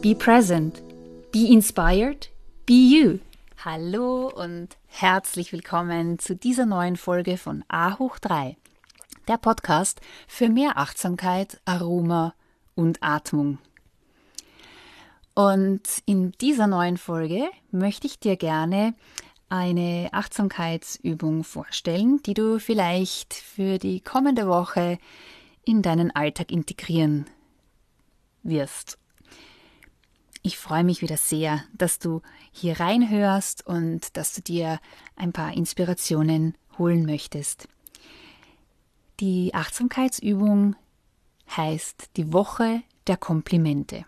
be present, be inspired, be you. Hallo und herzlich willkommen zu dieser neuen Folge von A hoch 3, der Podcast für mehr Achtsamkeit, Aroma und Atmung. Und in dieser neuen Folge möchte ich dir gerne eine Achtsamkeitsübung vorstellen, die du vielleicht für die kommende Woche in deinen Alltag integrieren wirst. Ich freue mich wieder sehr, dass du hier reinhörst und dass du dir ein paar Inspirationen holen möchtest. Die Achtsamkeitsübung heißt die Woche der Komplimente.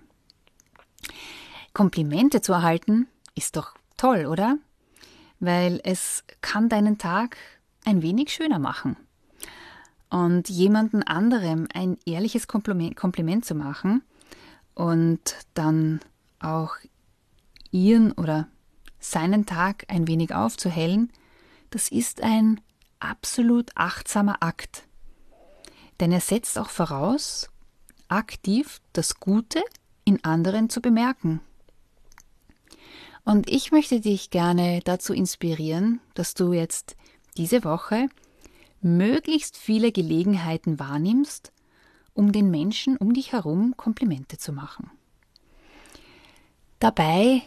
Komplimente zu erhalten ist doch toll, oder? Weil es kann deinen Tag ein wenig schöner machen. Und jemanden anderem ein ehrliches Kompliment, Kompliment zu machen und dann auch ihren oder seinen Tag ein wenig aufzuhellen, das ist ein absolut achtsamer Akt. Denn er setzt auch voraus, aktiv das Gute in anderen zu bemerken. Und ich möchte dich gerne dazu inspirieren, dass du jetzt diese Woche möglichst viele Gelegenheiten wahrnimmst, um den Menschen um dich herum Komplimente zu machen. Dabei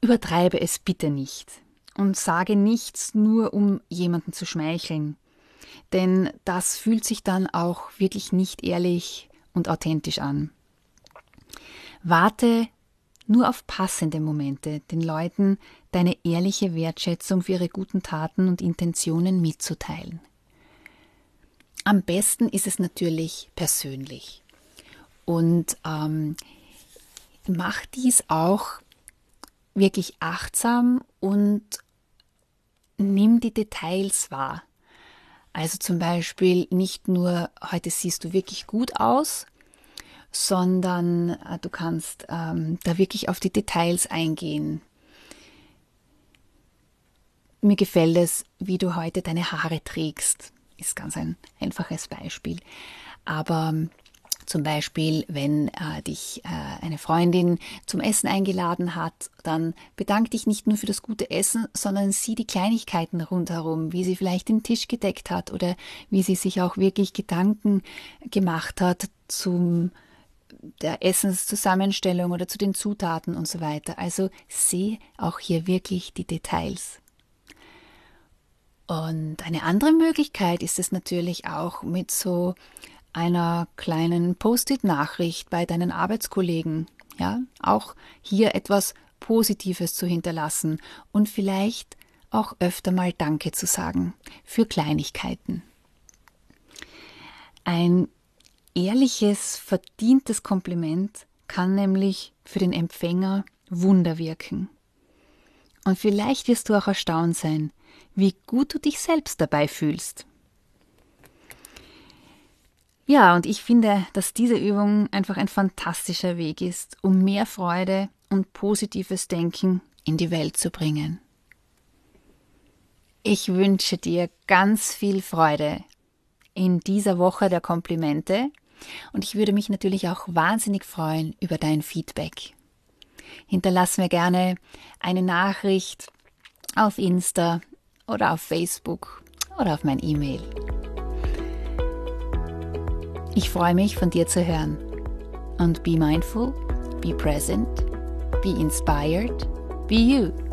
übertreibe es bitte nicht und sage nichts nur, um jemanden zu schmeicheln, denn das fühlt sich dann auch wirklich nicht ehrlich und authentisch an. Warte nur auf passende Momente, den Leuten deine ehrliche Wertschätzung für ihre guten Taten und Intentionen mitzuteilen. Am besten ist es natürlich persönlich. Und ähm, mach dies auch wirklich achtsam und nimm die Details wahr. Also zum Beispiel nicht nur, heute siehst du wirklich gut aus, sondern äh, du kannst ähm, da wirklich auf die Details eingehen. Mir gefällt es, wie du heute deine Haare trägst. Ist ganz ein einfaches Beispiel. Aber ähm, zum Beispiel, wenn äh, dich äh, eine Freundin zum Essen eingeladen hat, dann bedank dich nicht nur für das gute Essen, sondern sieh die Kleinigkeiten rundherum, wie sie vielleicht den Tisch gedeckt hat oder wie sie sich auch wirklich Gedanken gemacht hat zum der Essenszusammenstellung oder zu den Zutaten und so weiter. Also sehe auch hier wirklich die Details. Und eine andere Möglichkeit ist es natürlich auch mit so einer kleinen Post-it-Nachricht bei deinen Arbeitskollegen, ja, auch hier etwas Positives zu hinterlassen und vielleicht auch öfter mal Danke zu sagen für Kleinigkeiten. Ein ehrliches, verdientes Kompliment kann nämlich für den Empfänger Wunder wirken. Und vielleicht wirst du auch erstaunt sein, wie gut du dich selbst dabei fühlst. Ja, und ich finde, dass diese Übung einfach ein fantastischer Weg ist, um mehr Freude und positives Denken in die Welt zu bringen. Ich wünsche dir ganz viel Freude in dieser Woche der Komplimente und ich würde mich natürlich auch wahnsinnig freuen über dein Feedback. Hinterlass mir gerne eine Nachricht auf Insta oder auf Facebook oder auf mein E-Mail. Ich freue mich, von dir zu hören. Und be mindful, be present, Be inspired. Be you.